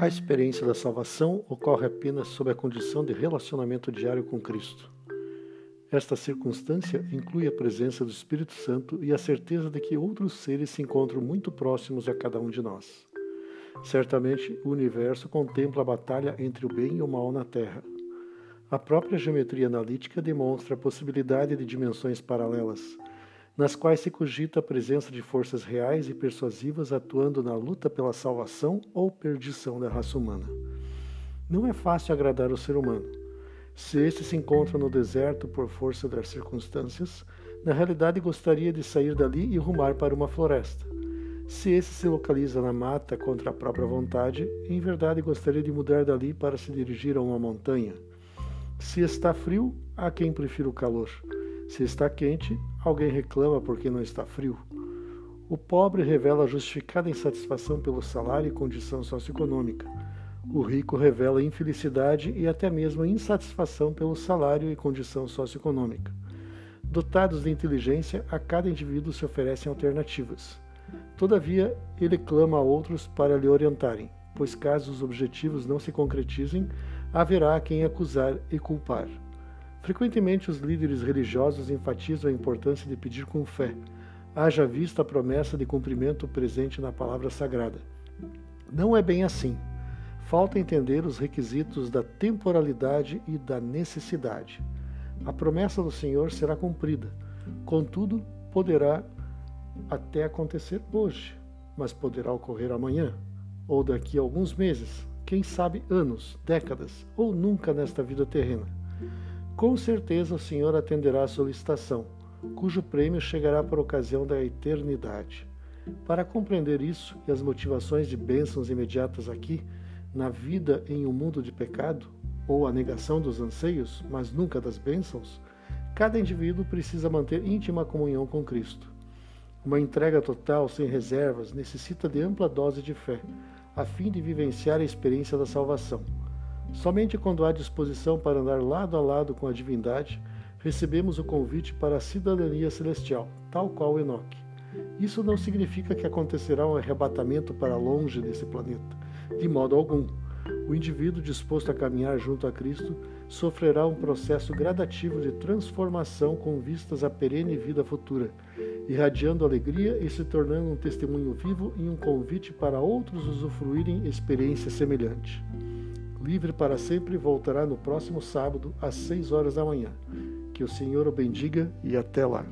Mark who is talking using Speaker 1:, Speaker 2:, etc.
Speaker 1: A experiência da salvação ocorre apenas sob a condição de relacionamento diário com Cristo. Esta circunstância inclui a presença do Espírito Santo e a certeza de que outros seres se encontram muito próximos a cada um de nós. Certamente, o universo contempla a batalha entre o bem e o mal na Terra. A própria geometria analítica demonstra a possibilidade de dimensões paralelas, nas quais se cogita a presença de forças reais e persuasivas atuando na luta pela salvação ou perdição da raça humana. Não é fácil agradar o ser humano se este se encontra no deserto por força das circunstâncias, na realidade gostaria de sair dali e rumar para uma floresta. Se esse se localiza na mata contra a própria vontade, em verdade gostaria de mudar dali para se dirigir a uma montanha. Se está frio, há quem prefira o calor. Se está quente, alguém reclama porque não está frio. O pobre revela justificada insatisfação pelo salário e condição socioeconômica o rico revela infelicidade e até mesmo insatisfação pelo salário e condição socioeconômica. Dotados de inteligência, a cada indivíduo se oferecem alternativas. Todavia, ele clama a outros para lhe orientarem, pois caso os objetivos não se concretizem, haverá quem acusar e culpar. Frequentemente, os líderes religiosos enfatizam a importância de pedir com fé, haja vista a promessa de cumprimento presente na palavra sagrada. Não é bem assim. Falta entender os requisitos da temporalidade e da necessidade. A promessa do Senhor será cumprida, contudo, poderá até acontecer hoje, mas poderá ocorrer amanhã, ou daqui a alguns meses, quem sabe anos, décadas, ou nunca nesta vida terrena. Com certeza o Senhor atenderá a solicitação, cujo prêmio chegará por ocasião da eternidade. Para compreender isso e as motivações de bênçãos imediatas aqui, na vida em um mundo de pecado, ou a negação dos anseios, mas nunca das bênçãos, cada indivíduo precisa manter íntima comunhão com Cristo. Uma entrega total, sem reservas, necessita de ampla dose de fé, a fim de vivenciar a experiência da salvação. Somente quando há disposição para andar lado a lado com a divindade, recebemos o convite para a cidadania celestial, tal qual Enoque. Isso não significa que acontecerá um arrebatamento para longe desse planeta de modo algum. O indivíduo disposto a caminhar junto a Cristo sofrerá um processo gradativo de transformação com vistas à perene vida futura, irradiando alegria e se tornando um testemunho vivo e um convite para outros usufruírem experiência semelhante. Livre para sempre voltará no próximo sábado às seis horas da manhã. Que o Senhor o bendiga e até lá.